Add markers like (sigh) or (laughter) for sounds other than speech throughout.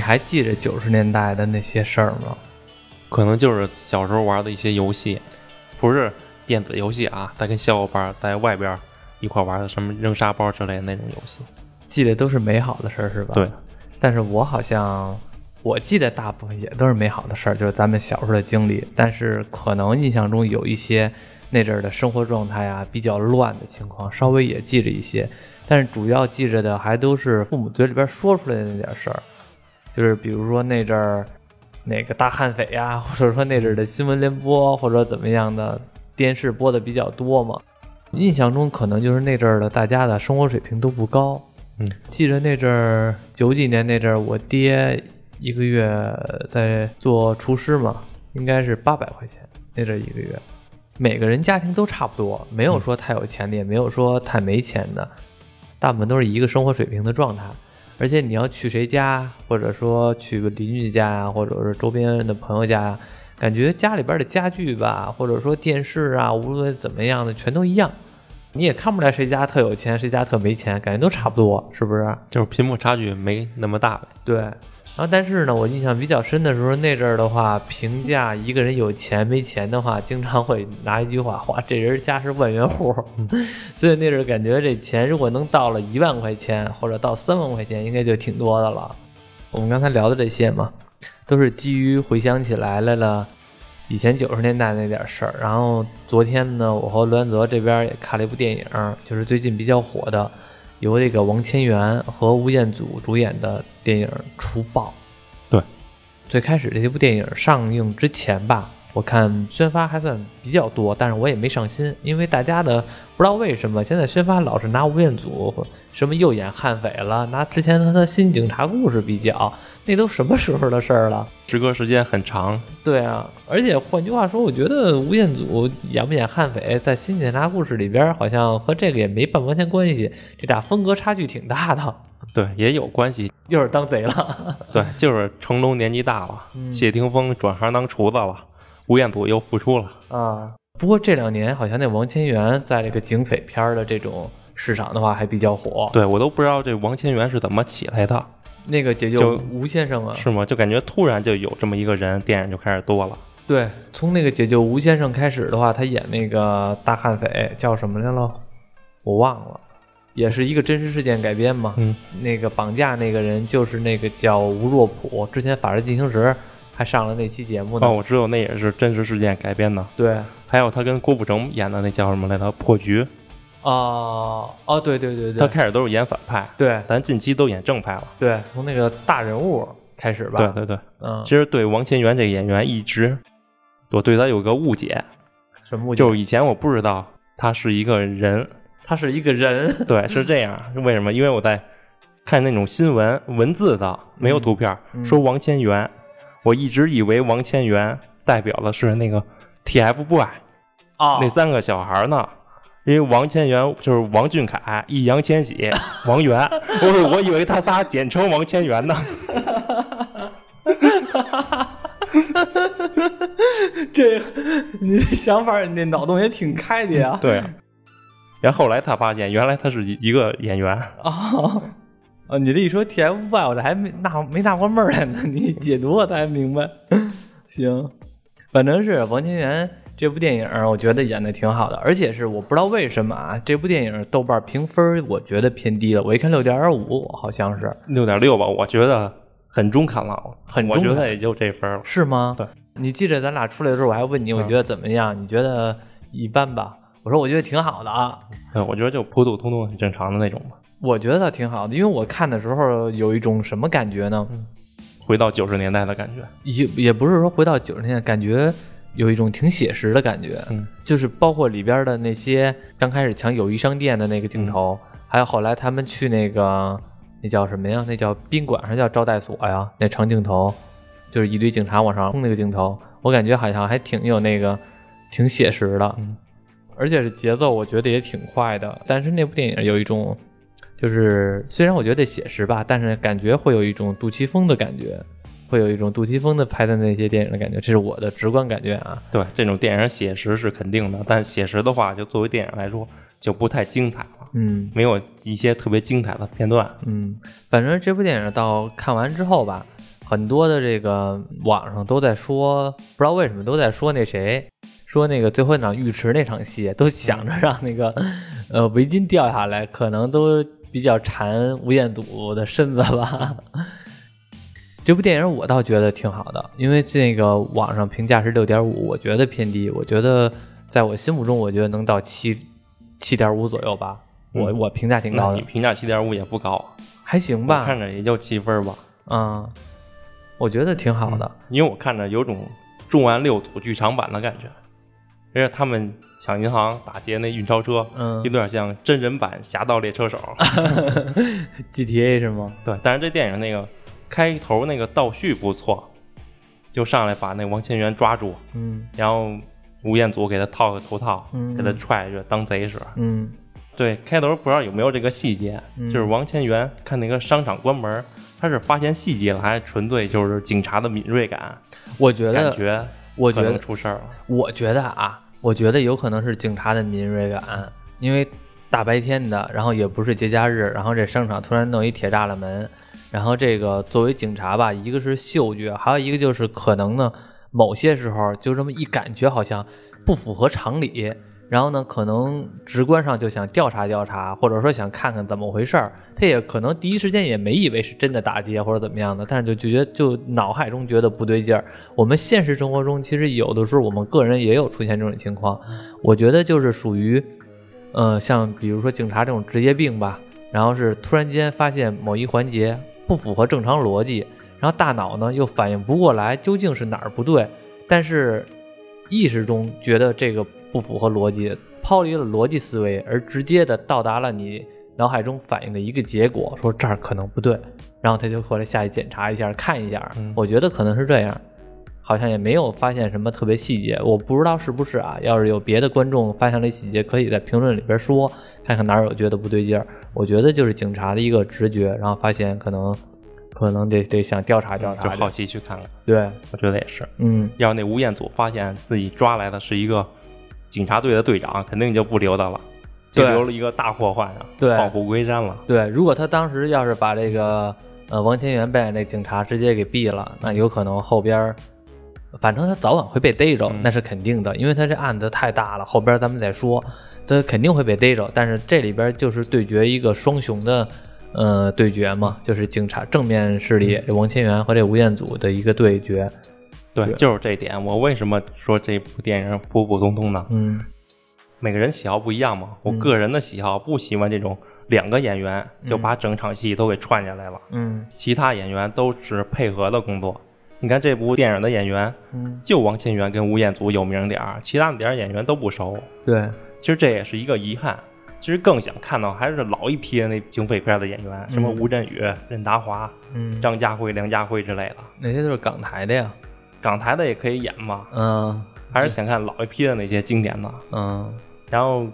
你还记着九十年代的那些事儿吗？可能就是小时候玩的一些游戏，不是电子游戏啊，他跟小伙伴在外边一块玩的什么扔沙包之类的那种游戏。记得都是美好的事儿是吧？对。但是我好像我记得大部分也都是美好的事儿，就是咱们小时候的经历。但是可能印象中有一些那阵儿的生活状态啊比较乱的情况，稍微也记着一些。但是主要记着的还都是父母嘴里边说出来的那点事儿，就是比如说那阵儿。那个大悍匪呀，(laughs) 或者说那阵的新闻联播，或者怎么样的电视播的比较多嘛。印象中可能就是那阵儿的大家的生活水平都不高。嗯，记得那阵儿九几年那阵儿，我爹一个月在做厨师嘛，应该是八百块钱那阵儿一个月。每个人家庭都差不多，没有说太有钱的，也没有说太没钱的，大部分都是一个生活水平的状态。而且你要去谁家，或者说去个邻居家呀，或者是周边的朋友家呀，感觉家里边的家具吧，或者说电视啊，无论怎么样的，全都一样，你也看不出来谁家特有钱，谁家特没钱，感觉都差不多，是不是？就是屏幕差距没那么大呗。对。然后，但是呢，我印象比较深的时候，那阵儿的话，评价一个人有钱没钱的话，经常会拿一句话：“哇，这人家是万元户。(laughs) ”所以那阵儿感觉这钱如果能到了一万块钱，或者到三万块钱，应该就挺多的了。我们刚才聊的这些嘛，都是基于回想起来来了以前九十年代那点事儿。然后昨天呢，我和栾泽这边也看了一部电影，就是最近比较火的。由这个王千源和吴彦祖主演的电影《除暴》。对，最开始这部电影上映之前吧。我看宣发还算比较多，但是我也没上心，因为大家的不知道为什么现在宣发老是拿吴彦祖什么又演悍匪了，拿之前他的新警察故事比较，那都什么时候的事儿了？时隔时间很长。对啊，而且换句话说，我觉得吴彦祖演不演悍匪，在新警察故事里边好像和这个也没半毛钱关系，这俩风格差距挺大的。对，也有关系，(laughs) 又是当贼了。(laughs) 对，就是成龙年纪大了，谢霆锋转行当厨子了。吴彦祖又复出了啊！不过这两年好像那王千源在这个警匪片的这种市场的话还比较火。对我都不知道这王千源是怎么起来的。那个解救吴先生啊，是吗？就感觉突然就有这么一个人，电影就开始多了。对，从那个解救吴先生开始的话，他演那个大悍匪叫什么来了？我忘了，也是一个真实事件改编嘛。嗯，那个绑架那个人就是那个叫吴若甫，之前《法制进行时》。还上了那期节目呢。哦，我知道那也是真实事件改编的。对，还有他跟郭富城演的那叫什么来着？破局。哦哦，对对对对。他开始都是演反派，对，咱近期都演正派了。对，从那个大人物开始吧。对对对，嗯。其实对王千源这个演员一直，我对他有个误解。什么误解？就是以前我不知道他是一个人。他是一个人。对，是这样。为什么？因为我在看那种新闻文字的，没有图片，说王千源。我一直以为王千源代表的是那个 TFBOY 啊，那三个小孩呢，因为王千源就是王俊凯、易烊千玺、(laughs) 王源，我我以为他仨简称王千源呢。这你这想法，你脑洞也挺开的呀。对，然后后来他发现，原来他是一个演员啊。哦，你这一说 TFBOY，我这还没纳没纳过闷儿来呢。(laughs) 你解读我才明白。(laughs) 行，反正是王千源这部电影，我觉得演的挺好的，而且是我不知道为什么啊，这部电影豆瓣评分我觉得偏低了。我一看六点五，好像是六点六吧，我觉得很中肯了，很我觉得也就这分了，是吗？对，你记着咱俩出来的时候，我还问你，我觉得怎么样？你觉得一般吧？我说我觉得挺好的啊。对，我觉得就普普通通、很正常的那种吧。我觉得挺好的，因为我看的时候有一种什么感觉呢？回到九十年代的感觉，也也不是说回到九十年代，感觉有一种挺写实的感觉。嗯，就是包括里边的那些刚开始抢友谊商店的那个镜头，还有后来他们去那个那叫什么呀？那叫宾馆还是叫招待所呀？那长镜头，就是一堆警察往上冲那个镜头，我感觉好像还挺有那个挺写实的，而且是节奏，我觉得也挺快的。但是那部电影有一种。就是虽然我觉得写实吧，但是感觉会有一种杜琪峰的感觉，会有一种杜琪峰的拍的那些电影的感觉，这是我的直观感觉啊。对，这种电影写实是肯定的，但写实的话，就作为电影来说，就不太精彩了。嗯，没有一些特别精彩的片段。嗯，反正这部电影到看完之后吧，很多的这个网上都在说，不知道为什么都在说那谁，说那个最后一场浴池那场戏，都想着让那个呃围巾掉下来，可能都比较馋吴彦祖的身子吧。这部电影我倒觉得挺好的，因为这个网上评价是六点五，我觉得偏低，我觉得在我心目中，我觉得能到七七点五左右吧。我我评价挺高的，你评价七点五也不高，还行吧？看着也就七分吧。嗯，我觉得挺好的，因为我看着有种重案六组剧场版的感觉，而且他们抢银行、打劫那运钞车，嗯，有点像真人版《侠盗猎车手 (laughs)》GTA 是吗？对，但是这电影那个开头那个倒叙不错，就上来把那王千源抓住，嗯，然后吴彦祖给他套个头套，嗯，给他踹着当贼使，嗯。对，开头不知道有没有这个细节，就是王千源看那个商场关门，他是发现细节了，还是纯粹就是警察的敏锐感？我觉得，感觉我觉得出事儿了。我觉得啊，我觉得有可能是警察的敏锐感，因为大白天的，然后也不是节假日，然后这商场突然弄一铁栅栏门，然后这个作为警察吧，一个是嗅觉，还有一个就是可能呢，某些时候就这么一感觉好像不符合常理。然后呢，可能直观上就想调查调查，或者说想看看怎么回事儿。他也可能第一时间也没以为是真的打劫或者怎么样的，但是就就觉得就脑海中觉得不对劲儿。我们现实生活中其实有的时候我们个人也有出现这种情况。我觉得就是属于，呃，像比如说警察这种职业病吧，然后是突然间发现某一环节不符合正常逻辑，然后大脑呢又反应不过来究竟是哪儿不对，但是意识中觉得这个。不符合逻辑，抛离了逻辑思维，而直接的到达了你脑海中反映的一个结果，说这儿可能不对，然后他就回来下去检查一下，看一下。我觉得可能是这样，好像也没有发现什么特别细节，我不知道是不是啊？要是有别的观众发现了细节，可以在评论里边说，看看哪儿有觉得不对劲儿。我觉得就是警察的一个直觉，然后发现可能可能得得想调查调查，就好奇去看看。对，我觉得也是。嗯，要那吴彦祖发现自己抓来的是一个。警察队的队长肯定就不留他了，就留了一个大祸患啊，对，虎归山了。对，如果他当时要是把这个呃王千源扮演那警察直接给毙了，那有可能后边，反正他早晚会被逮着，那是肯定的，因为他这案子太大了，后边咱们再说，他肯定会被逮着。但是这里边就是对决一个双雄的呃对决嘛，就是警察正面势力王千源和这吴彦祖的一个对决。对，就是这点。我为什么说这部电影普普通通呢？嗯，每个人喜好不一样嘛。我个人的喜好不喜欢这种两个演员就把整场戏都给串下来了。嗯，其他演员都是配合的工作。你看这部电影的演员，嗯，就王千源跟吴彦祖有名点儿，其他的点儿演员都不熟。对，其实这也是一个遗憾。其实更想看到还是老一批的那警匪片的演员，什么吴镇宇、任达华、嗯，张家辉、梁家辉之类的。那些都是港台的呀。港台的也可以演嘛，嗯，还是想看老一批的那些经典的，嗯，然后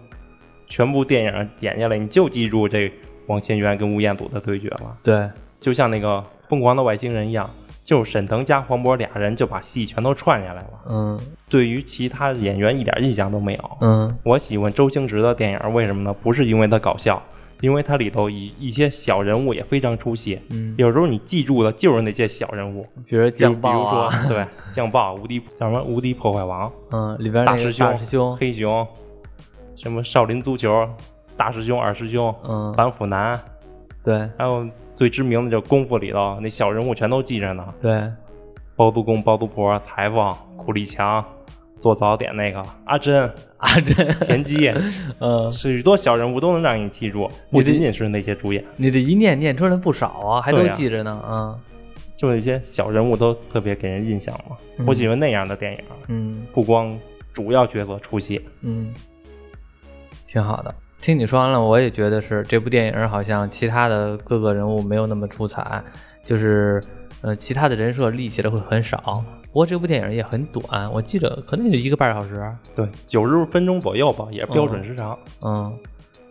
全部电影演下来，你就记住这王千源跟吴彦祖的对决了。对，就像那个《疯狂的外星人》一样，就是沈腾加黄渤俩人就把戏全都串下来了。嗯，对于其他演员一点印象都没有。嗯，我喜欢周星驰的电影，为什么呢？不是因为他搞笑。因为它里头一一些小人物也非常出戏，嗯，有时候你记住的就是那些小人物，比如酱爆啊，(laughs) 对，酱爆无敌叫什么无敌破坏王，嗯，里边大师兄、大师兄、黑熊，什么少林足球大师兄、二师兄，嗯，板斧男，对，还有最知名的就功夫里头那小人物全都记着呢，对，包租公、包租婆、裁缝、苦力强。做早点那个阿珍，阿珍，田鸡，(laughs) 嗯，许多小人物都能让你记住，不仅仅是那些主演。你这一念念出来不少啊，还都记着呢啊。就那些小人物都特别给人印象嘛，我喜欢那样的电影。嗯，不光主要角色出戏，嗯，挺好的。听你说完了，我也觉得是这部电影好像其他的各个人物没有那么出彩，就是呃，其他的人设立起来会很少。不过这部电影也很短，我记得可能就一个半小时，对，九十分钟左右吧，也是标准时长。嗯，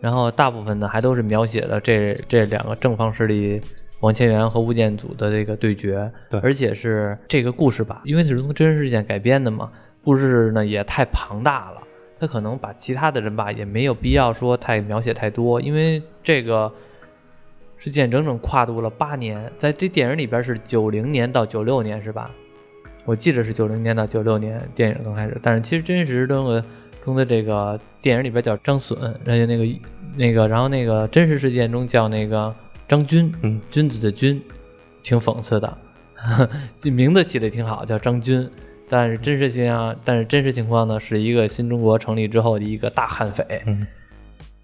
然后大部分呢还都是描写了这这两个正方势力王千源和吴彦祖的这个对决，对，而且是这个故事吧，因为是从真实事件改编的嘛，故事呢也太庞大了，他可能把其他的人吧也没有必要说太描写太多，因为这个事件整整跨度了八年。在这电影里边是九零年到九六年是吧？我记得是九零年到九六年电影刚开始，但是其实真实中的中的这个电影里边叫张隼，而且那个那个，然后那个真实事件中叫那个张军，嗯，君子的君，挺讽刺的，(laughs) 这名字起的挺好，叫张军。但是真实情况，但是真实情况呢，是一个新中国成立之后的一个大悍匪。嗯，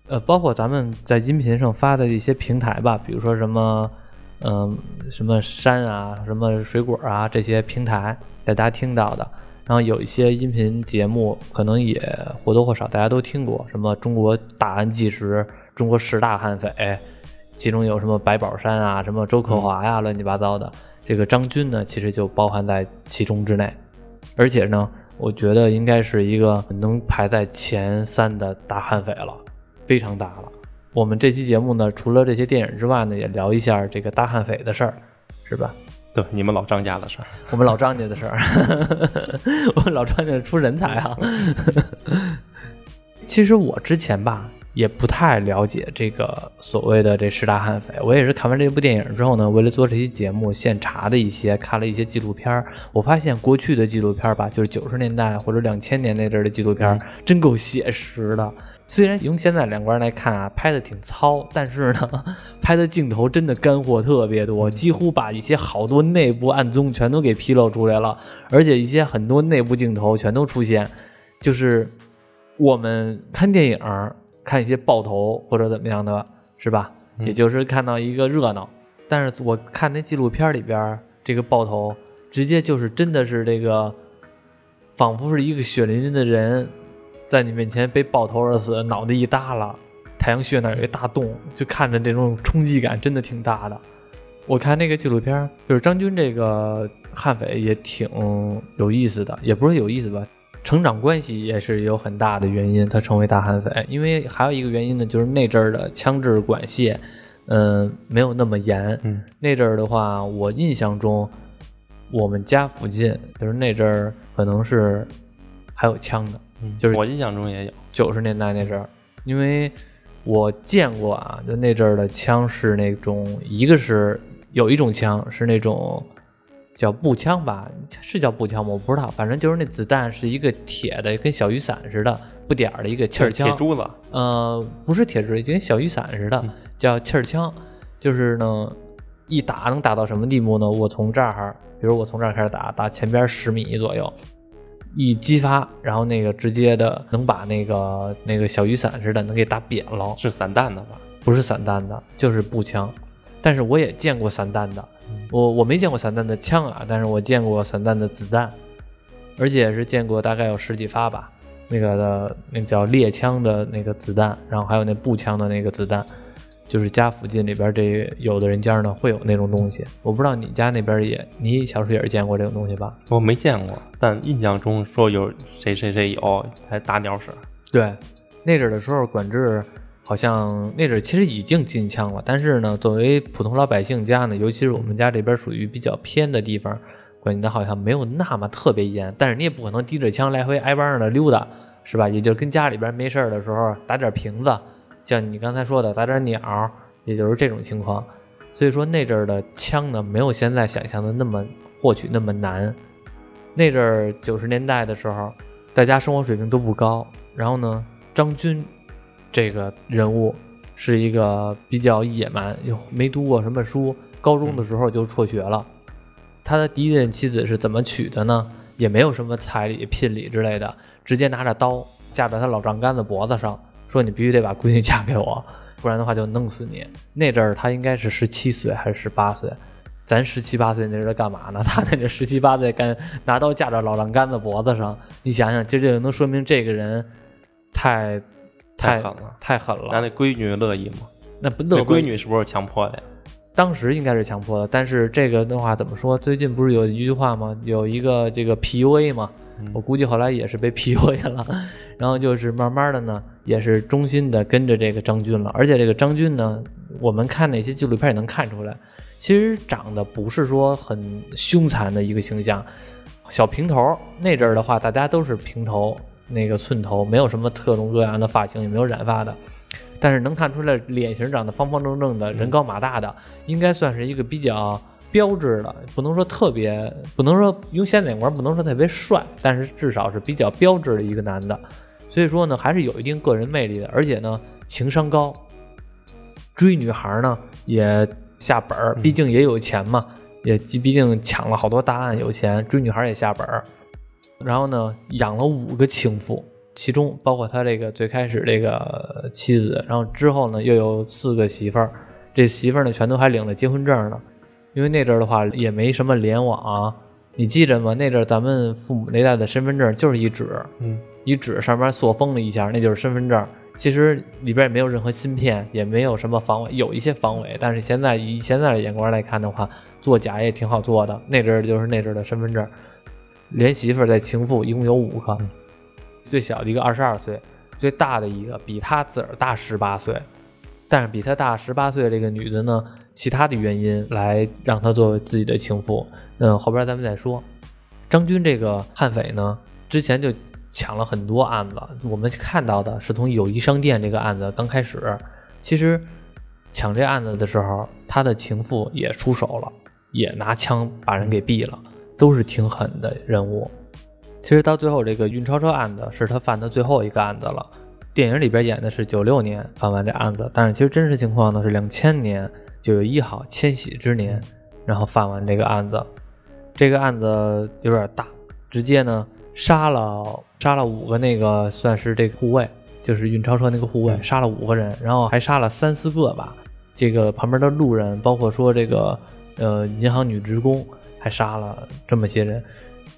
呃，包括咱们在音频上发的一些平台吧，比如说什么，嗯，什么山啊，什么水果啊这些平台，大家听到的。然后有一些音频节目，可能也或多或少大家都听过，什么中国大案纪实、中国十大悍匪，其中有什么白宝山啊，什么周克华呀，乱七八糟的。这个张军呢，其实就包含在其中之内。而且呢，我觉得应该是一个能排在前三的大悍匪了，非常大了。我们这期节目呢，除了这些电影之外呢，也聊一下这个大悍匪的事儿，是吧？对，你们老张家的事儿，我们老张家的事儿，(laughs) 我们老张家出人才啊！(laughs) 其实我之前吧。也不太了解这个所谓的这十大悍匪，我也是看完这部电影之后呢，为了做这期节目，现查的一些，看了一些纪录片儿我发现过去的纪录片儿吧，就是九十年代或者两千年那阵儿的纪录片儿真够写实的。虽然用现在两观来看啊，拍的挺糙，但是呢，(laughs) 拍的镜头真的干货特别多，几乎把一些好多内部暗踪全都给披露出来了，而且一些很多内部镜头全都出现，就是我们看电影。看一些爆头或者怎么样的，是吧？也就是看到一个热闹。但是我看那纪录片里边，这个爆头直接就是真的是这个，仿佛是一个血淋淋的人在你面前被爆头而死，脑袋一耷拉，太阳穴那有一大洞，就看着这种冲击感真的挺大的。我看那个纪录片，就是张军这个悍匪也挺有意思的，也不是有意思吧。成长关系也是有很大的原因，他成为大悍匪。因为还有一个原因呢，就是那阵儿的枪支管械，嗯，没有那么严。嗯，那阵儿的话，我印象中，我们家附近就是那阵儿可能是还有枪的。嗯，就是我印象中也有九十年代那阵儿，因为我见过啊，就那阵儿的枪是那种，一个是有一种枪是那种。叫步枪吧，是叫步枪吗？我不知道，反正就是那子弹是一个铁的，跟小雨伞似的，不点儿的一个气儿枪。铁珠子？呃，不是铁珠，就跟小雨伞似的，叫气儿枪。就是呢，一打能打到什么地步呢？我从这儿，比如我从这儿开始打，打前边十米左右，一激发，然后那个直接的能把那个那个小雨伞似的能给打扁了。是散弹的吧？不是散弹的，就是步枪。但是我也见过散弹的。我我没见过散弹的枪啊，但是我见过散弹的子弹，而且是见过大概有十几发吧，那个的那叫猎枪的那个子弹，然后还有那步枪的那个子弹，就是家附近里边这有的人家呢会有那种东西，我不知道你家那边也，你小时候也是见过这种东西吧？我没见过，但印象中说有谁谁谁有，还打鸟屎。对，那阵的时候管制。好像那阵其实已经禁枪了，但是呢，作为普通老百姓家呢，尤其是我们家这边属于比较偏的地方，管的好像没有那么特别严。但是你也不可能提着枪来回挨帮的溜达，是吧？也就跟家里边没事的时候打点瓶子，像你刚才说的打点鸟，也就是这种情况。所以说那阵儿的枪呢，没有现在想象的那么获取那么难。那阵儿九十年代的时候，大家生活水平都不高，然后呢，张军。这个人物是一个比较野蛮，又没读过什么书，高中的时候就辍学了。他的第一任妻子是怎么娶的呢？也没有什么彩礼、聘礼之类的，直接拿着刀架在他老丈杆子脖子上，说你必须得把闺女嫁给我，不然的话就弄死你。那阵儿他应该是十七岁还是十八岁？咱十七八岁那阵干嘛呢？(laughs) 他那阵十七八岁干拿刀架着老丈杆子脖子上，你想想，这就能说明这个人太。太狠了，太狠了！那那闺女乐意吗？那不乐闺女是不是强迫的呀？当时应该是强迫的，但是这个的话怎么说？最近不是有一句话吗？有一个这个 PUA 嘛，我估计后来也是被 PUA 了，然后就是慢慢的呢，也是忠心的跟着这个张军了。而且这个张军呢，我们看那些纪录片也能看出来，其实长得不是说很凶残的一个形象，小平头。那阵儿的话，大家都是平头。那个寸头没有什么特种各样的发型，也没有染发的，但是能看出来脸型长得方方正正的，人高马大的，应该算是一个比较标志的，不能说特别，不能说用现在眼光不能说特别帅，但是至少是比较标志的一个男的。所以说呢，还是有一定个人魅力的，而且呢，情商高，追女孩呢也下本儿，毕竟也有钱嘛，也毕竟抢了好多大案，有钱，追女孩也下本儿。然后呢，养了五个情妇，其中包括他这个最开始这个妻子，然后之后呢又有四个媳妇儿，这媳妇儿呢全都还领了结婚证呢。因为那阵儿的话也没什么联网，你记着吗？那阵儿咱们父母那代的身份证就是一纸，嗯，一纸上面塑封了一下，那就是身份证。其实里边也没有任何芯片，也没有什么防伪，有一些防伪，但是现在以现在的眼光来看的话，做假也挺好做的。那阵儿就是那阵儿的身份证，连媳妇儿带情妇一共有五个，最小的一个二十二岁，最大的一个比他自个儿大十八岁，但是比他大十八岁这个女的呢，其他的原因来让他作为自己的情妇，嗯，后边咱们再说。张军这个悍匪呢，之前就。抢了很多案子，我们看到的是从友谊商店这个案子刚开始。其实抢这案子的时候，他的情妇也出手了，也拿枪把人给毙了，都是挺狠的人物。其实到最后，这个运钞车案子是他犯的最后一个案子了。电影里边演的是九六年犯完这案子，但是其实真实情况呢是两千年九月一号千禧之年，然后犯完这个案子。这个案子有点大，直接呢。杀了杀了五个那个算是这个护卫，就是运钞车那个护卫，杀了五个人，然后还杀了三四个吧。这个旁边的路人，包括说这个呃银行女职工，还杀了这么些人。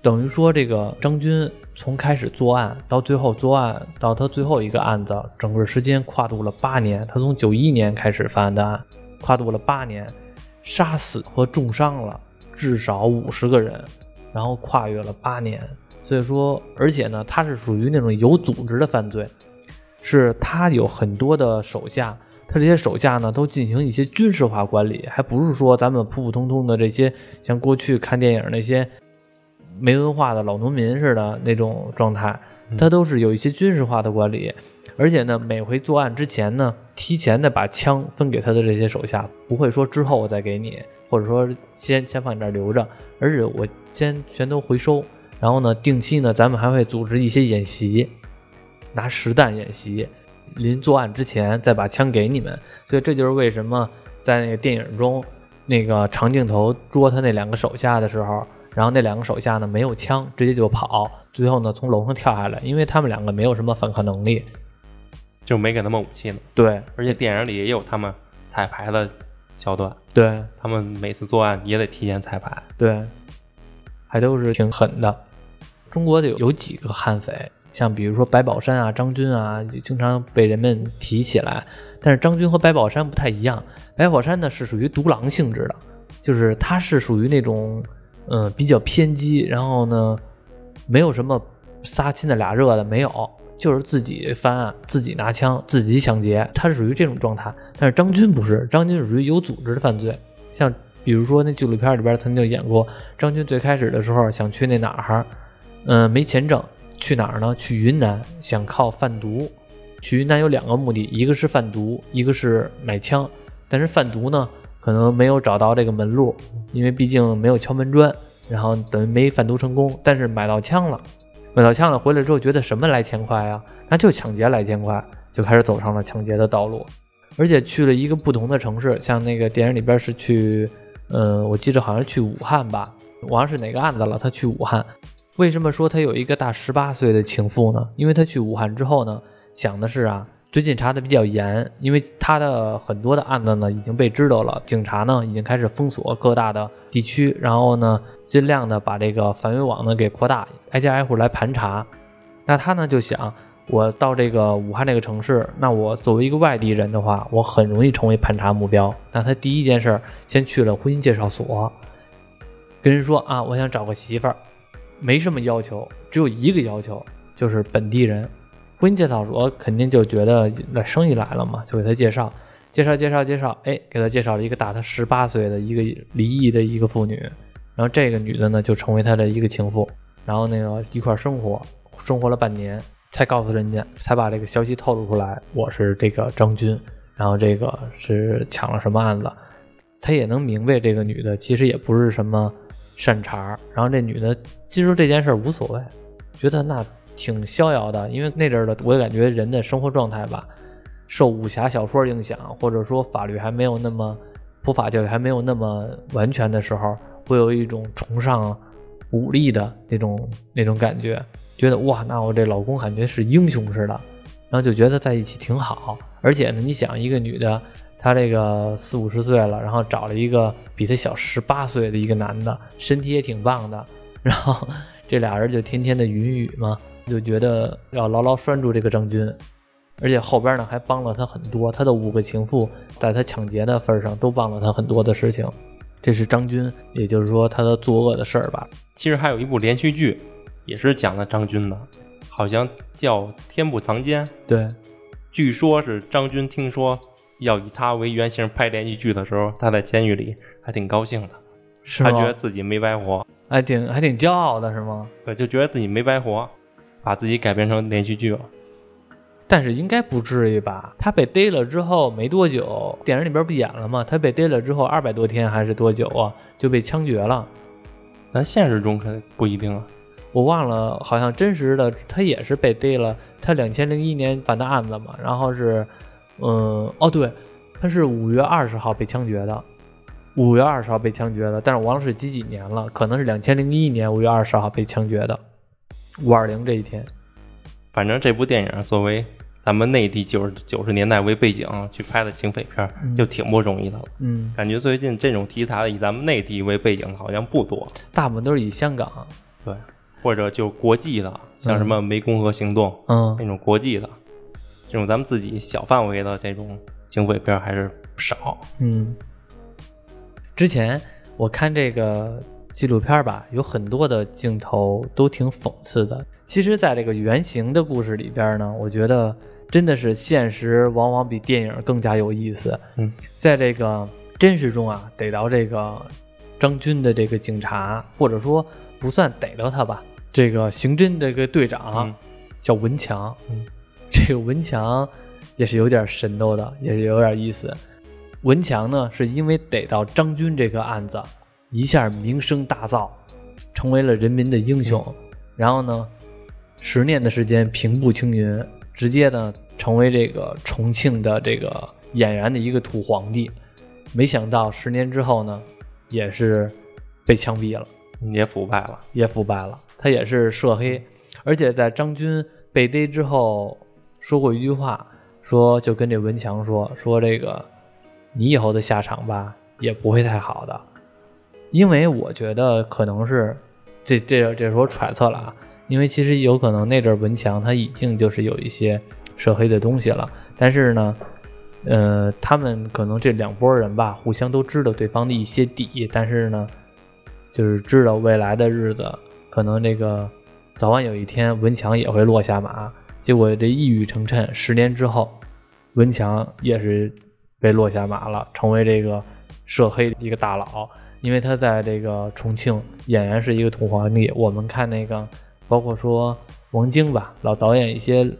等于说这个张军从开始作案到最后作案到他最后一个案子，整个时间跨度了八年。他从九一年开始犯的案，跨度了八年，杀死和重伤了至少五十个人，然后跨越了八年。所以说，而且呢，他是属于那种有组织的犯罪，是他有很多的手下，他这些手下呢都进行一些军事化管理，还不是说咱们普普通通的这些像过去看电影那些没文化的老农民似的那种状态，他都是有一些军事化的管理，而且呢，每回作案之前呢，提前的把枪分给他的这些手下，不会说之后我再给你，或者说先先放你这儿留着，而且我先全都回收。然后呢，定期呢，咱们还会组织一些演习，拿实弹演习，临作案之前再把枪给你们。所以这就是为什么在那个电影中，那个长镜头捉他那两个手下的时候，然后那两个手下呢没有枪，直接就跑，最后呢从楼上跳下来，因为他们两个没有什么反抗能力，就没给他们武器呢。对，而且电影里也有他们彩排的桥段，对。他们每次作案也得提前彩排，对，还都是挺狠的。中国的有有几个悍匪，像比如说白宝山啊、张军啊，经常被人们提起来。但是张军和白宝山不太一样，白宝山呢是属于独狼性质的，就是他是属于那种嗯比较偏激，然后呢没有什么仨亲的俩热的没有，就是自己犯案、自己拿枪、自己抢劫，他是属于这种状态。但是张军不是，张军属于有组织的犯罪，像比如说那纪录片里边曾经就演过，张军最开始的时候想去那哪儿。嗯，没钱挣，去哪儿呢？去云南，想靠贩毒。去云南有两个目的，一个是贩毒，一个是买枪。但是贩毒呢，可能没有找到这个门路，因为毕竟没有敲门砖，然后等于没贩毒成功。但是买到枪了，买到枪了，回来之后觉得什么来钱快啊？那就抢劫来钱快，就开始走上了抢劫的道路。而且去了一个不同的城市，像那个电影里边是去，嗯，我记得好像去武汉吧，忘了是哪个案子了。他去武汉。为什么说他有一个大十八岁的情妇呢？因为他去武汉之后呢，想的是啊，最近查的比较严，因为他的很多的案子呢已经被知道了，警察呢已经开始封锁各大的地区，然后呢尽量的把这个范围网呢给扩大，挨家挨户来盘查。那他呢就想，我到这个武汉这个城市，那我作为一个外地人的话，我很容易成为盘查目标。那他第一件事先去了婚姻介绍所，跟人说啊，我想找个媳妇儿。没什么要求，只有一个要求，就是本地人。婚姻介绍所肯定就觉得那生意来了嘛，就给他介绍，介绍，介绍，介绍，哎，给他介绍了一个大他十八岁的一个离异的一个妇女，然后这个女的呢就成为他的一个情妇，然后那个一块生活，生活了半年，才告诉人家，才把这个消息透露出来，我是这个张军，然后这个是抢了什么案子，他也能明白这个女的其实也不是什么善茬，然后这女的记住这件事无所谓，觉得那挺逍遥的，因为那阵儿的我也感觉人的生活状态吧，受武侠小说影响，或者说法律还没有那么普法教育还没有那么完全的时候，会有一种崇尚。武力的那种那种感觉，觉得哇，那我这老公感觉是英雄似的，然后就觉得在一起挺好。而且呢，你想一个女的，她这个四五十岁了，然后找了一个比她小十八岁的一个男的，身体也挺棒的，然后这俩人就天天的云雨嘛，就觉得要牢牢拴住这个张军，而且后边呢还帮了他很多，他的五个情妇在他抢劫的份上都帮了他很多的事情。这是张军，也就是说他的作恶的事儿吧。其实还有一部连续剧，也是讲的张军的，好像叫《天不藏奸》。对，据说是张军听说要以他为原型拍连续剧的时候，他在监狱里还挺高兴的，是他觉得自己没白活，还挺还挺骄傲的，是吗？对，就觉得自己没白活，把自己改编成连续剧了。但是应该不至于吧？他被逮了之后没多久，电影里边不演了吗？他被逮了之后二百多天还是多久啊？就被枪决了。咱现实中可不一定啊，我忘了，好像真实的他也是被逮了。他两千零一年办的案子嘛，然后是，嗯，哦对，他是五月二十号被枪决的，五月二十号被枪决的，但是我忘了是几几年了，可能是两千零一年五月二十号被枪决的，五二零这一天。反正这部电影作为咱们内地九十九十年代为背景去拍的警匪片，就挺不容易的了。嗯，感觉最近这种题材以咱们内地为背景好像不多，大部分都是以香港，对，或者就国际的，像什么湄公河行动，嗯，那种国际的，这种咱们自己小范围的这种警匪片还是少。嗯，之前我看这个纪录片吧，有很多的镜头都挺讽刺的。其实，在这个原型的故事里边呢，我觉得真的是现实往往比电影更加有意思。嗯，在这个真实中啊，逮到这个张军的这个警察，或者说不算逮到他吧，这个刑侦这个队长叫文强。嗯，这个文强也是有点神叨的，也是有点意思。文强呢，是因为逮到张军这个案子，一下名声大噪，成为了人民的英雄。然后呢？十年的时间平步青云，直接呢成为这个重庆的这个俨然的一个土皇帝。没想到十年之后呢，也是被枪毙了，也腐败了，也腐败了。他也是涉黑，而且在张军被逮之后说过一句话，说就跟这文强说说这个你以后的下场吧也不会太好的，因为我觉得可能是这这这是我揣测了啊。因为其实有可能那阵文强他已经就是有一些涉黑的东西了，但是呢，呃，他们可能这两拨人吧，互相都知道对方的一些底，但是呢，就是知道未来的日子可能这个早晚有一天文强也会落下马。结果这一语成谶，十年之后，文强也是被落下马了，成为这个涉黑的一个大佬。因为他在这个重庆演员是一个土皇帝，我们看那个。包括说王晶吧，老导演一些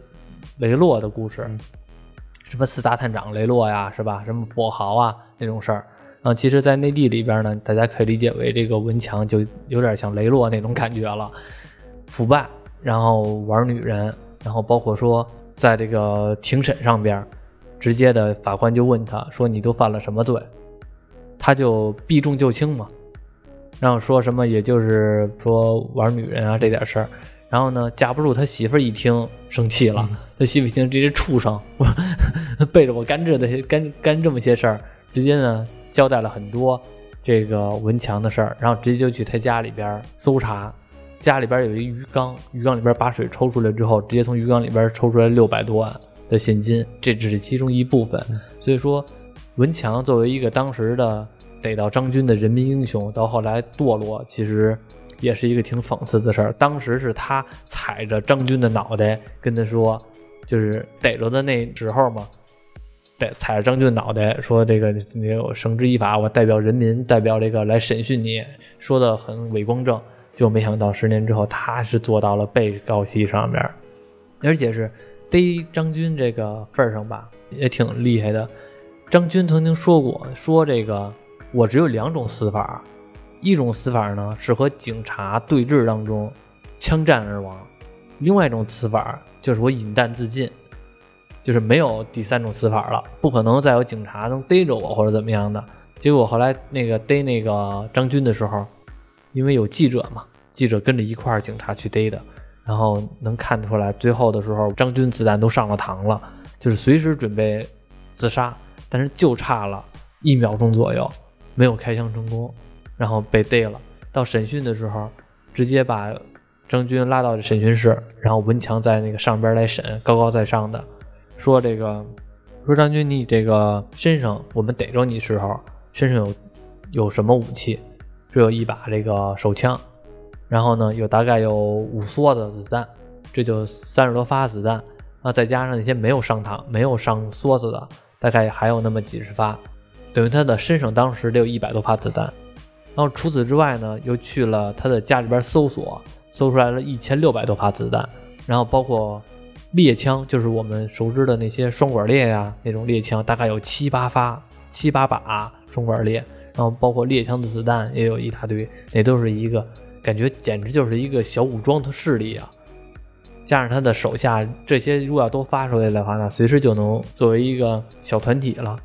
雷洛的故事，什么四大探长雷洛呀，是吧？什么跛豪啊那种事儿啊，其实，在内地里边呢，大家可以理解为这个文强就有点像雷洛那种感觉了，腐败，然后玩女人，然后包括说在这个庭审上边，直接的法官就问他说：“你都犯了什么罪？”他就避重就轻嘛。然后说什么，也就是说玩女人啊这点事儿，然后呢，架不住他媳妇儿一听生气了，他媳妇一听这些畜生背着我干这的干干这么些事儿，直接呢交代了很多这个文强的事儿，然后直接就去他家里边搜查，家里边有一鱼缸，鱼缸里边把水抽出来之后，直接从鱼缸里边抽出来六百多万的现金，这只是其中一部分，所以说文强作为一个当时的。逮到张军的人民英雄，到后来堕落，其实也是一个挺讽刺的事儿。当时是他踩着张军的脑袋跟他说，就是逮着的那时候嘛，逮踩着张军的脑袋说：“这个你绳之以法，我代表人民，代表这个来审讯你。”说的很伟光正，就没想到十年之后，他是坐到了被告席上面。而且是逮张军这个份上吧，也挺厉害的。张军曾经说过，说这个我只有两种死法，一种死法呢是和警察对峙当中枪战而亡，另外一种死法就是我引弹自尽，就是没有第三种死法了，不可能再有警察能逮着我或者怎么样的。结果后来那个逮那个张军的时候，因为有记者嘛，记者跟着一块儿，警察去逮的，然后能看得出来，最后的时候张军子弹都上了膛了，就是随时准备自杀，但是就差了一秒钟左右，没有开枪成功，然后被逮了。到审讯的时候，直接把张军拉到审讯室，然后文强在那个上边来审，高高在上的说这个，说张军你这个身上我们逮着你时候。身上有有什么武器？只有一把这个手枪，然后呢，有大概有五梭子子弹，这就三十多发子弹那，再加上那些没有上膛、没有上梭子的，大概还有那么几十发，等于他的身上当时得有一百多发子弹。然后除此之外呢，又去了他的家里边搜索，搜出来了一千六百多发子弹，然后包括猎枪，就是我们熟知的那些双管猎呀那种猎枪，大概有七八发、七八把。双管猎，然后包括猎枪的子弹也有一大堆，那都是一个感觉，简直就是一个小武装的势力啊！加上他的手下这些，如果要都发出来的话，那随时就能作为一个小团体了。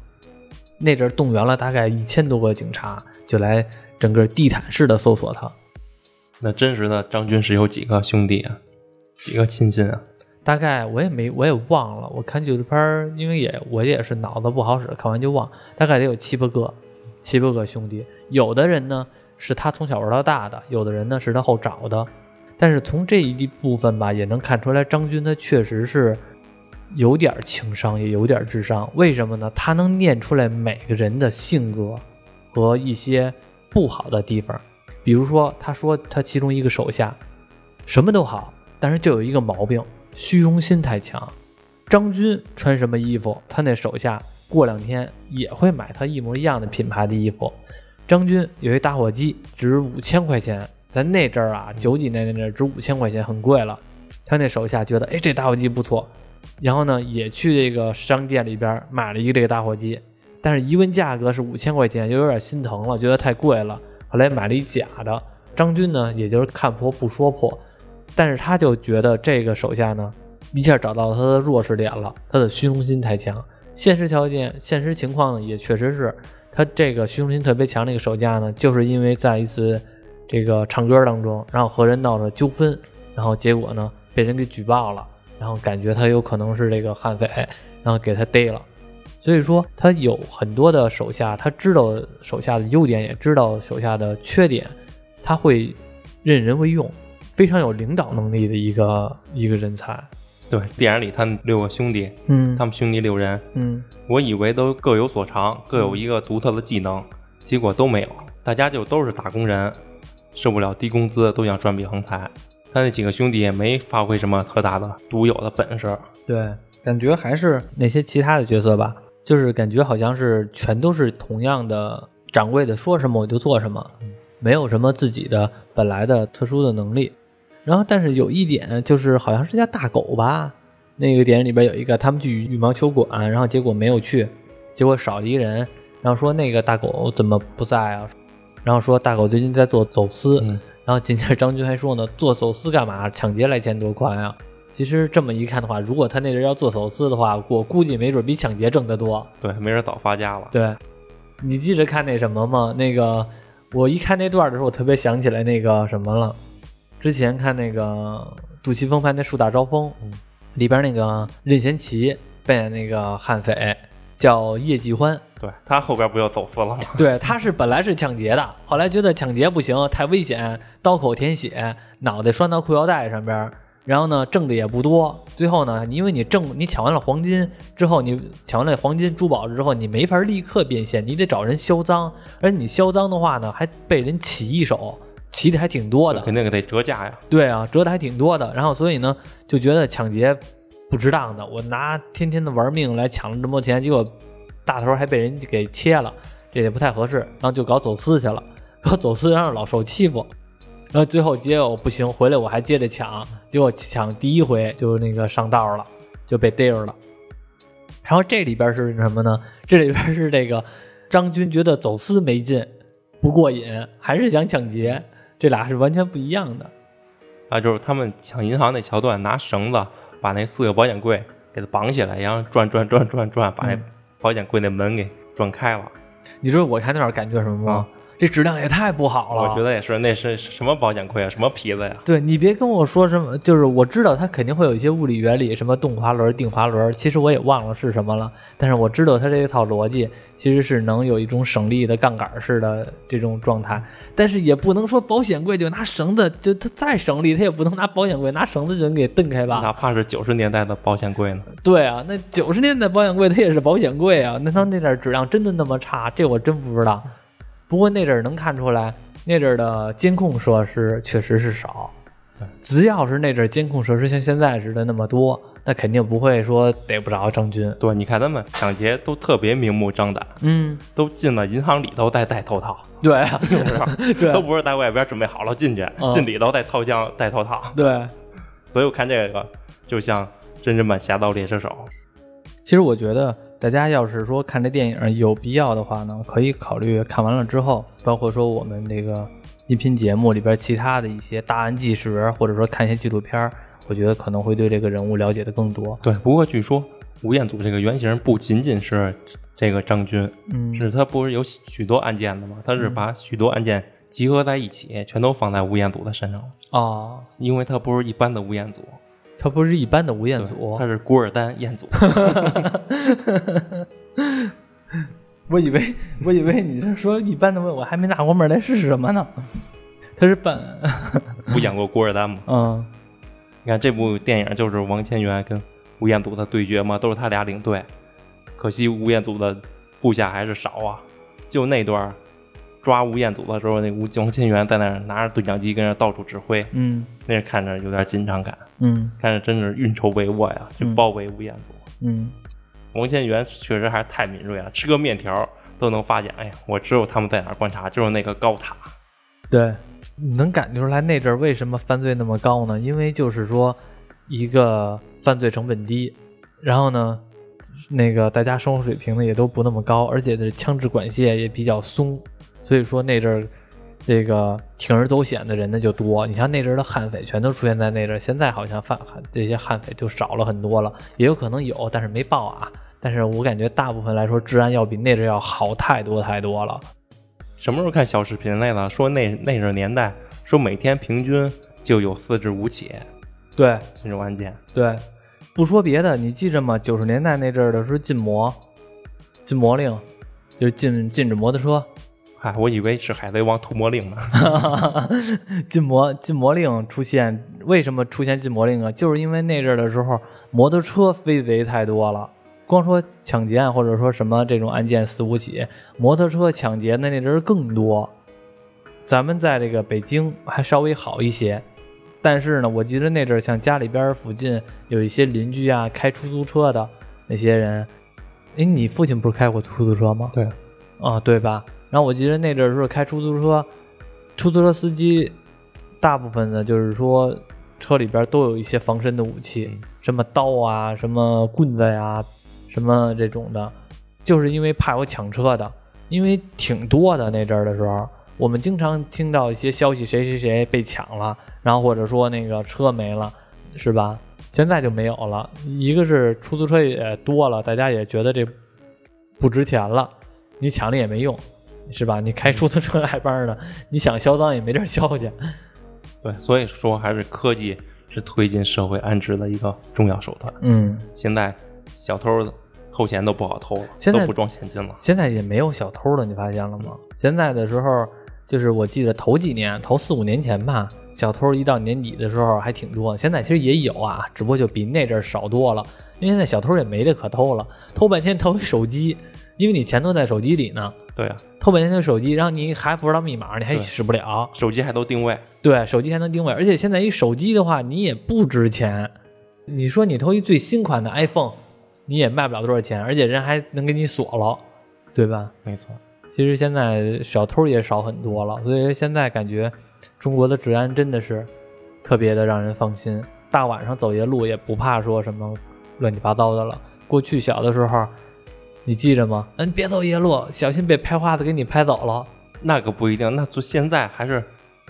那阵动员了大概一千多个警察，就来整个地毯式的搜索他。那真实的张军是有几个兄弟啊？几个亲信啊？大概我也没我也忘了，我看纪录片，因为也我也是脑子不好使，看完就忘。大概得有七八个，七八个兄弟。有的人呢是他从小玩到大的，有的人呢是他后找的。但是从这一部分吧，也能看出来张军他确实是有点情商，也有点智商。为什么呢？他能念出来每个人的性格和一些不好的地方。比如说，他说他其中一个手下什么都好，但是就有一个毛病。虚荣心太强，张军穿什么衣服，他那手下过两天也会买他一模一样的品牌的衣服。张军有一打火机，值五千块钱，在那阵儿啊，九几年那阵儿值五千块钱，很贵了。他那手下觉得，哎，这打火机不错，然后呢，也去这个商店里边买了一个这个打火机，但是一问价格是五千块钱，又有点心疼了，觉得太贵了。后来买了一假的。张军呢，也就是看破不说破。但是他就觉得这个手下呢，一下找到他的弱势点了，他的虚荣心太强。现实条件、现实情况呢，也确实是他这个虚荣心特别强。这个手下呢，就是因为在一次这个唱歌当中，然后和人闹着纠纷，然后结果呢被人给举报了，然后感觉他有可能是这个悍匪，然后给他逮了。所以说他有很多的手下，他知道手下的优点，也知道手下的缺点，他会任人唯用。非常有领导能力的一个一个人才，对电影里他六个兄弟，嗯，他们兄弟六人，嗯，我以为都各有所长，各有一个独特的技能，结果都没有，大家就都是打工人，受不了低工资，都想赚笔横财。他那几个兄弟也没发挥什么特大的独有的本事，对，感觉还是那些其他的角色吧，就是感觉好像是全都是同样的掌柜的，说什么我就做什么，没有什么自己的本来的特殊的能力。然后，但是有一点就是，好像是家大狗吧？那个电影里边有一个，他们去羽毛球馆，然后结果没有去，结果少了一人。然后说那个大狗怎么不在啊？然后说大狗最近在做走私。然后紧接着张军还说呢，(laughs) 做走私干嘛？抢劫来钱多快啊！其实这么一看的话，如果他那人要做走私的话，我估计没准比抢劫挣得多。对，没准早发家了。对，你记着看那什么吗？那个我一看那段的时候，我特别想起来那个什么了。之前看那个杜琪峰拍那《树大招风》，里边那个任贤齐扮演那个悍匪叫叶继欢，对他后边不就走私了吗？(laughs) 对，他是本来是抢劫的，后来觉得抢劫不行，太危险，刀口舔血，脑袋拴到裤腰带上边，然后呢挣的也不多，最后呢，因为你挣你抢完了黄金之后，你抢完了黄金珠宝之后，你没法立刻变现，你得找人销赃，而你销赃的话呢，还被人起一手。骑的还挺多的，肯定得折价呀。对啊，折的还挺多的。然后所以呢，就觉得抢劫不值当的，我拿天天的玩命来抢了这么多钱，结果大头还被人给切了，这也不太合适。然后就搞走私去了，(laughs) 搞走私然后老受欺负。然后最后结果不行，回来我还接着抢，结果抢第一回就那个上道了，就被逮着了。然后这里边是什么呢？这里边是这个张军觉得走私没劲，不过瘾，还是想抢劫，这俩是完全不一样的。啊，就是他们抢银行那桥段，拿绳子把那四个保险柜给它绑起来，然后转转转转转，把那嗯保险柜那门给转开了。你知道我看那会儿感觉什么吗？这质量也太不好了。我觉得也是，那是什么保险柜啊？什么皮子呀？对你别跟我说什么，就是我知道它肯定会有一些物理原理，什么动滑轮、定滑轮，其实我也忘了是什么了。但是我知道它这一套逻辑其实是能有一种省力的杠杆式的这种状态，但是也不能说保险柜就拿绳子，就它再省力，它也不能拿保险柜拿绳子就能给蹬开吧？哪怕是九十年代的保险柜呢？对啊，那九十年代保险柜它也是保险柜啊，那它那点质量真的那么差？这我真不知道。不过那阵儿能看出来，那阵儿的监控设施确实是少。只要是那阵儿监控设施像现在似的那么多，那肯定不会说逮不着张军。对，你看他们抢劫都特别明目张胆，嗯，都进了银行里头再戴头套，对啊？(laughs) 对都不是在外边准备好了进去，嗯进里头戴套枪戴头套。对。所以我看这个就像真人版《侠盗猎车手》。其实我觉得大家要是说看这电影有必要的话呢，可以考虑看完了之后，包括说我们这个音频节目里边其他的一些大案纪实，或者说看一些纪录片儿，我觉得可能会对这个人物了解的更多。对，不过据说吴彦祖这个原型不仅仅是这个张军，嗯，是他不是有许多案件的吗？他是把许多案件集合在一起，全都放在吴彦祖的身上了，哦，因为他不是一般的吴彦祖，他不是一般的吴彦祖他，是古尔丹彦祖。(laughs) 我以为我以为你是说一般的问我还没纳过闷儿来是什么呢？他是扮，(laughs) 不演过古尔丹吗？嗯你看这部电影就是王千源跟吴彦祖的对决嘛，都是他俩领队。可惜吴彦祖的部下还是少啊，就那段儿抓吴彦祖的时候，那吴王千源在那儿拿着对讲机跟那儿到处指挥，嗯那是看着有点紧张感，嗯看着真是运筹帷幄呀，就嗯包围吴彦祖。嗯，王千源确实还是太敏锐了，吃个面条都能发现，哎呀，我只有他们在哪儿观察，就是那个高塔。对，你能感觉出来那阵儿为什么犯罪那么高呢？因为就是说，一个犯罪成本低，然后呢，那个大家生活水平呢也都不那么高，而且这枪支管械也比较松，所以说那阵儿这个铤而走险的人呢就多。你像那阵儿的悍匪全都出现在那阵儿，现在好像犯这些悍匪就少了很多了，也有可能有，但是没报啊。但是我感觉大部分来说，治安要比那阵儿要好太多太多了。什么时候看小视频来了？说那那个年代，说每天平均就有四至五起对，这种案件。对，不说别的，你记着吗？九十年代那阵儿的时候禁摩，禁摩令，就是禁禁止摩托车，嗨，我以为是海贼王屠魔令呢。(laughs) 禁魔禁魔令出现，为什么出现禁魔令啊？就是因为那阵儿的时候，摩托车飞贼太多了。光说抢劫案或者说什么这种案件四五起，摩托车抢劫的那阵儿更多。咱们在这个北京还稍微好一些，但是呢，我记得那阵儿像家里边儿附近有一些邻居啊，开出租车的那些人，哎，你父亲不是开过出租车吗？对，啊，对吧？然后我记得那阵儿是开出租车，出租车司机大部分呢就是说车里边都有一些防身的武器，什么刀啊，什么棍子呀、什么这种的，就是因为怕有抢车的，因为挺多的那阵儿的时候，我们经常听到一些消息，谁谁谁被抢了，然后或者说那个车没了，是吧？现在就没有了，一个是出租车也多了，大家也觉得这不值钱了，你抢了也没用，是吧？你开出租车来班呢，你想销赃也没地儿销去。对，所以说还是科技是推进社会安置的一个重要手段。嗯，现在小偷偷钱都不好偷了，现在都不装现金了。现在也没有小偷了，你发现了吗？现在的时候，就是我记得头几年，头四五年前吧，小偷一到年底的时候还挺多。现在其实也有啊，只不过就比那阵儿少多了。因为现在小偷也没得可偷了，偷半天偷一手机，因为你钱都在手机里呢。对啊，偷半天的手机，然后你还不知道密码，你还使不了。手机还都定位，对，手机还能定位，而且现在一手机的话，你也不值钱。你说你偷一最新款的 iPhone，你也卖不了多少钱，而且人还能给你锁了，对吧？没错。其实现在小偷也少很多了，所以现在感觉中国的治安真的是特别的让人放心，大晚上走夜路也不怕说什么乱七八糟的了。过去小的时候，你记着吗？嗯，别走夜路，小心被拍花子给你拍走了。那可不一定，那就现在还是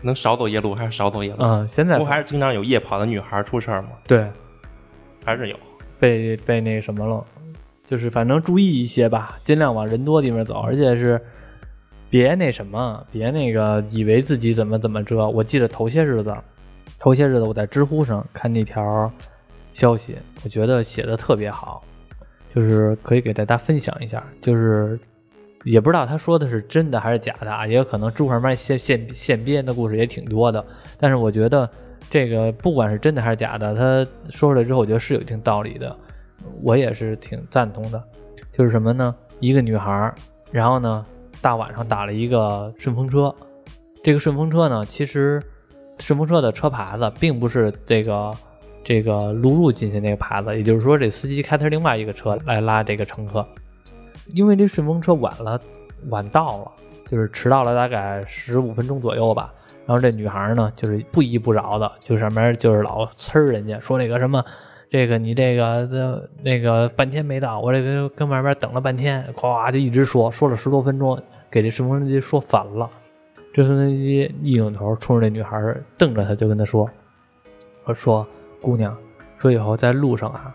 能少走夜路，还是少走夜路？嗯，现在不还是经常有夜跑的女孩出事儿吗？对还是有。被被那什么了，就是反正注意一些吧，尽量往人多地方走，而且是别那什么，别那个以为自己怎么怎么着。我记得头些日子，头些日子我在知乎上看那条消息，我觉得写的特别好，就是可以给大家分享一下，就是也不知道他说的是真的还是假的啊，也有可能知乎上面现现现编的故事也挺多的，但是我觉得这个不管是真的还是假的，他说出来之后，我觉得是有一定道理的，我也是挺赞同的。就是什么呢？一个女孩，然后呢，大晚上打了一个顺风车，这个顺风车呢，其实顺风车的车牌子并不是这个这个录入进去那个牌子，也就是说，这司机开的是另外一个车来拉这个乘客，因为这顺风车晚了，晚到了，就是迟到了大概十五分钟左右吧。然后这女孩呢，就是不依不饶的，就上面就是老呲人家，说那个什么，这个你这个那个半天没到，我这个跟外边等了半天，咵就一直说，说了十多分钟，给这顺风机说烦了。这顺风车司机一扭头，冲着这女孩瞪着她，就跟她说：“我说姑娘，说以后在路上啊，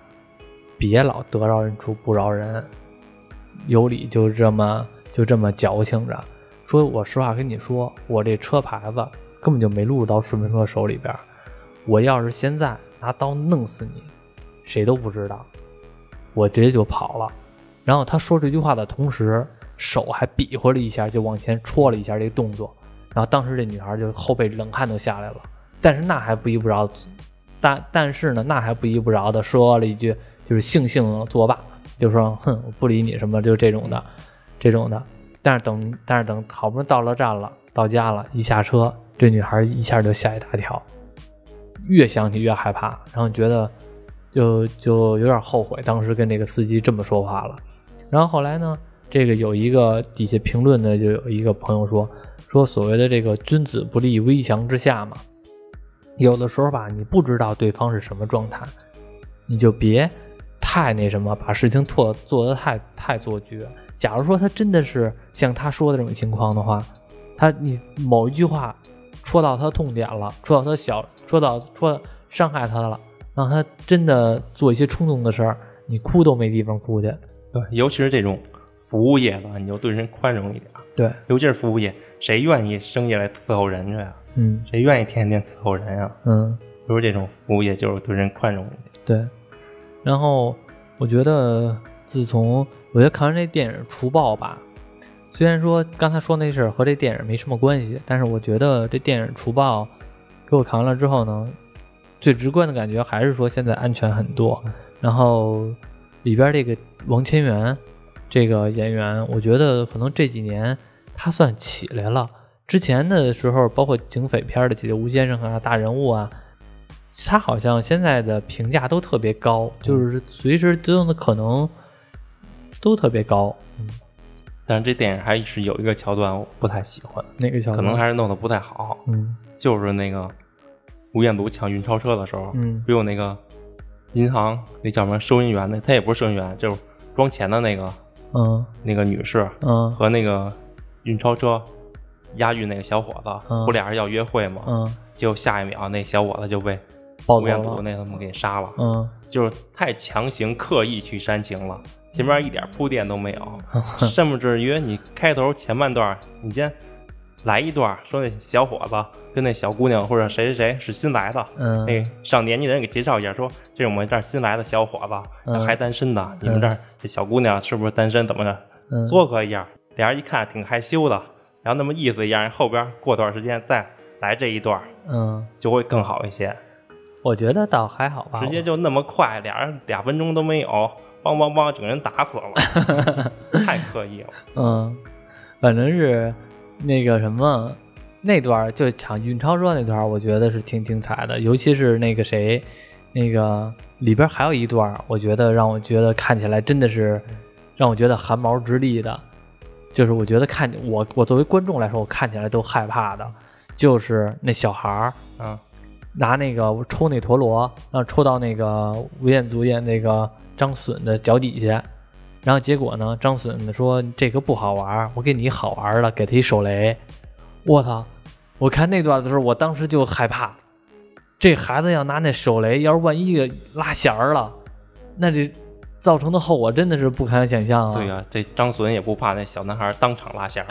别老得饶人处不饶人，有理就这么就这么矫情着。说我实话跟你说，我这车牌子根本就没录入到顺风车手里边。我要是现在拿刀弄死你，谁都不知道，我直接就跑了。然后他说这句话的同时，手还比划了一下，就往前戳了一下这个动作。然后当时这女孩就后背冷汗都下来了，但是那还不依不饶，但但是呢，那还不依不饶的说了一句，就是悻悻作罢，就说哼，我不理你什么，就这种的，这种的。但是等，但是等好不容易到了站了，到家了，一下车，这女孩一下就吓一大跳，越想起越害怕，然后觉得就就有点后悔，当时跟这个司机这么说话了。然后后来呢，这个有一个底下评论的就有一个朋友说，说所谓的这个君子不立危墙之下嘛，有的时候吧，你不知道对方是什么状态，你就别太那什么，把事情做做得太太做绝。假如说他真的是像他说的这种情况的话，他你某一句话戳到他痛点了，戳到他小，戳到戳伤害他了，让他真的做一些冲动的事儿，你哭都没地方哭去。对，尤其是这种服务业吧，你就对人宽容一点。对，尤其是服务业，谁愿意生下来伺候人去呀？嗯谁愿意天天伺候人呀？嗯，就是这种服务业，就是对人宽容一点。对。然后我觉得，自从我觉得看完这电影《除暴》吧，虽然说刚才说那事儿和这电影没什么关系，但是我觉得这电影《除暴》给我看完了之后呢，最直观的感觉还是说现在安全很多。然后里边这个王千源这个演员，我觉得可能这几年他算起来了。之前的时候，包括警匪片的几个吴先生啊、大人物啊，他好像现在的评价都特别高，就是随时都有可能都特别高。嗯，但是这电影还是有一个桥段我不太喜欢，哪个桥段？可能还是弄得不太好。嗯就是那个吴彦祖抢运钞车的时候，嗯不有那个银行那叫什么收银员那，他也不是收银员，就是装钱的那个嗯那个女士嗯和那个运钞车押运那个小伙子，嗯不俩人要约会吗？嗯，结果下一秒那小伙子就被吴彦祖了。那他们给杀了，嗯就是太强行刻意去煽情了，前面一点铺垫都没有，(laughs) 甚至于你开头前半段你先来一段说那小伙子跟那小姑娘或者谁谁谁是新来的，嗯那上年纪的人给介绍一下，说这是我们这儿新来的小伙子，嗯还单身的，你们这儿这小姑娘是不是单身？怎么着？嗯撮合一下，俩人一看挺害羞的，然后那么意思一样，后边过段时间再来这一段嗯，就会更好一些。我觉得倒还好吧。直接就那么快，俩人俩分钟都没有，梆梆梆，整个人打死了，(laughs) 太刻意了。嗯，反正是那个什么那段就抢运钞车那段，我觉得是挺精彩的，尤其是那个谁，那个里边还有一段，我觉得让我觉得看起来真的是让我觉得汗毛直立的，就是我觉得看我我作为观众来说，我看起来都害怕的，就是那小孩儿啊，拿那个抽那陀螺，然后抽到那个吴彦祖演那个张隼的脚底下，然后结果呢，张隼说这个不好玩，我给你好玩的，给他一手雷。我操！我看那段的时候，我当时就害怕，这孩子要拿那手雷，要是万一给拉弦儿了，那这造成的后果真的是不堪想象啊！对呀、这张隼也不怕那小男孩当场拉线儿。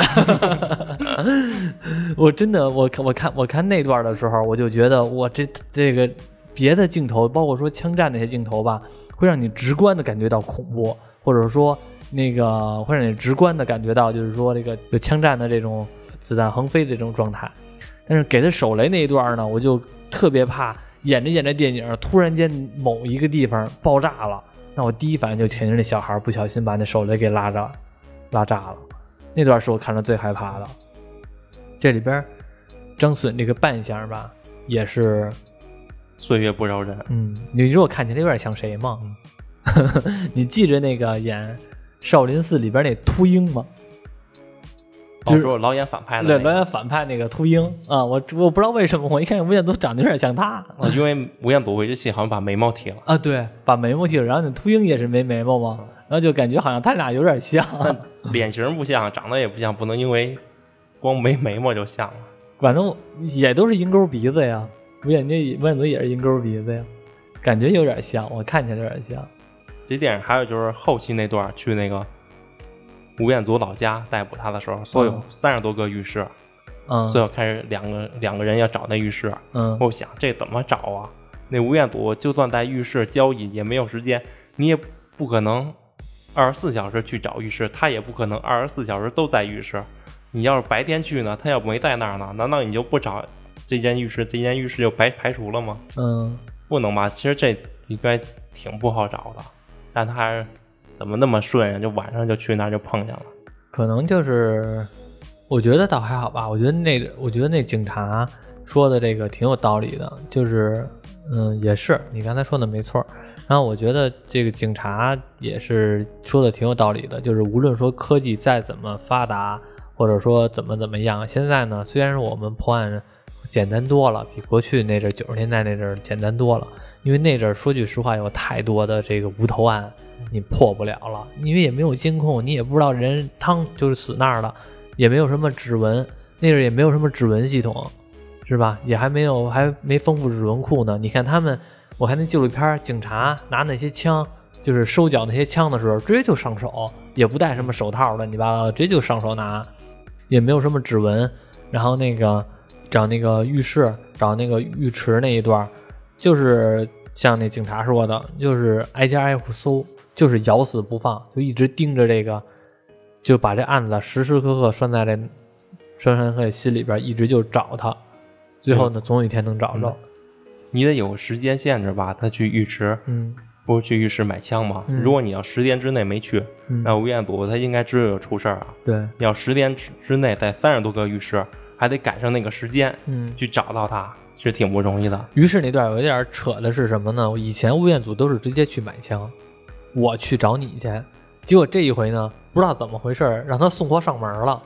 (laughs) 我真的，我看我看我看那段的时候，我就觉得我这这个别的镜头，包括说枪战那些镜头吧，会让你直观的感觉到恐怖，或者说那个会让你直观的感觉到，就是说这个有枪战的这种子弹横飞的这种状态。但是给他手雷那一段呢，我就特别怕演着演着电影，突然间某一个地方爆炸了，那我第一反应就肯定是那小孩不小心把那手雷给拉着拉炸了。那段是我看着最害怕的。这里边张隼这个扮相吧，也是，岁月不饶人，嗯，你说我看起来有点像谁吗？(laughs) 你记着那个演《少林寺》里边那秃鹰吗？就是老演反派的对，那个，导演反派那个秃鹰啊，我我不知道为什么，我一看吴彦祖长得有点像他哦因为吴彦祖有一戏好像把眉毛剃了。啊，对，把眉毛剃了，然后那秃鹰也是没眉毛嘛，然后就感觉好像他俩有点像，脸型不像，长得也不像，不能因为光没眉毛就像了。反正也都是鹰钩鼻子呀，吴彦祖吴彦祖也是鹰钩鼻子呀，感觉有点像，我看起来有点像。这电影还有就是后期那段去那个吴彦祖老家逮捕他的时候，所有嗯三十多个浴室，嗯最后开始两个两个人要找那浴室。嗯我想这怎么找啊？那吴彦祖就算在浴室交易也没有时间，你也不可能二十四小时去找浴室，他也不可能二十四小时都在浴室。你要是白天去呢，他要没在那儿呢，难道你就不找这间浴室，这间浴室就白排除了吗？嗯，不能吧？其实这应该挺不好找的，但他还是怎么那么顺呀？就晚上就去那儿就碰见了。可能就是，我觉得倒还好吧。我觉得那，我觉得那警察说的这个挺有道理的，就是，嗯，也是你刚才说的没错。然后我觉得这个警察也是说的挺有道理的，就是无论说科技再怎么发达，或者说怎么怎么样，现在呢，虽然是我们破案简单多了，比过去那阵九十年代那阵简单多了。因为那阵儿说句实话，有太多的这个无头案，你破不了了，因为也没有监控，你也不知道人汤就是死那儿了，也没有什么指纹，那阵儿也没有什么指纹系统，是吧？也还没有还没丰富指纹库呢。你看他们，我看那纪录片，警察拿那些枪，就是收缴那些枪的时候，直接就上手，也不戴什么手套乱七八糟，直接就上手拿，也没有什么指纹。然后那个找那个浴室，找那个浴池那一段儿，就是像那警察说的，就是挨家挨户搜，就是咬死不放，就一直盯着这个，就把这案子时时刻刻拴在这拴山鹤心里边，一直就找他，最后呢，总有一天能找着。你得有时间限制吧？他去浴池，嗯不是去浴室买枪吗？嗯如果你要十天之内没去，嗯，那吴彦祖他应该知道有出事儿啊。对，你要十天之之内在三十多个浴室，还得赶上那个时间嗯。去找到他，是挺不容易的。于是那段有一点扯的是什么呢？以前吴彦祖都是直接去买枪，我去找你去，结果这一回呢，不知道怎么回事，让他送货上门了，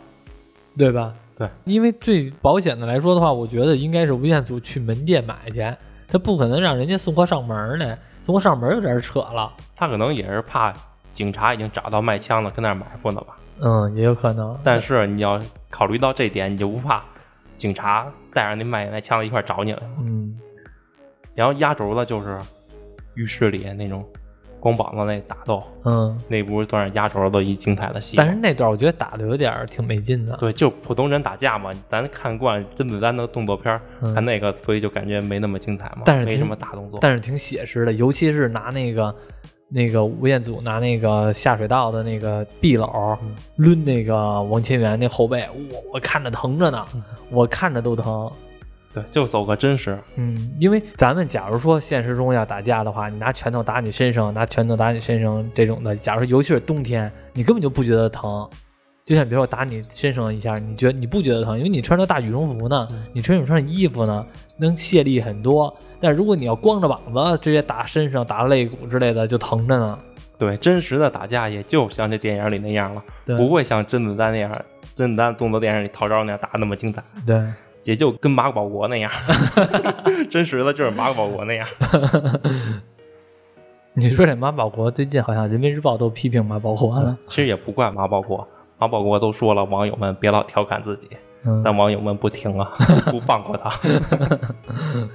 对吧？对，因为最保险的来说的话，我觉得应该是吴彦祖去门店买去，他不可能让人家送货上门呢，送货上门有点扯了。他可能也是怕警察已经找到卖枪的，跟那儿埋伏呢吧。嗯，也有可能。但是你要考虑到这点，你就不怕警察带着那卖那枪的一块找你来了。嗯，然后压轴的就是浴室里那种光膀子那打斗，嗯，那不算是压轴的一精彩的戏。但是那段我觉得打的有点挺没劲的。对，就普通人打架嘛，咱看惯甄子丹的动作片儿，嗯看那个，所以就感觉没那么精彩嘛，但是挺没什么大动作。但是挺写实的，尤其是拿那个那个吴彦祖拿那个下水道的那个壁篓抡那个王千源那后背，我我看着疼着呢，我看着都疼。对，就走个真实。嗯，因为咱们假如说现实中要打架的话，你拿拳头打你身上，拿拳头打你身上这种的，假如说尤其是冬天，你根本就不觉得疼。就像比如说我打你身上一下，你觉得你不觉得疼，因为你穿着大羽绒服呢，你身上穿着衣服呢，能卸力很多。但如果你要光着膀子直接打身上、打肋骨之类的，就疼着呢。对，真实的打架也就像这电影里那样了，对不会像甄子丹那样，甄子丹动作电影里套招那样打那么精彩。对，也就跟马保国那样，(laughs) 真实的就是马保国那样。(laughs) 你说这马保国最近好像人民日报都批评马保国了，其实也不怪马保国，马保国都说了，网友们别老调侃自己，嗯但网友们不听啊，(laughs) 不放过他。(laughs)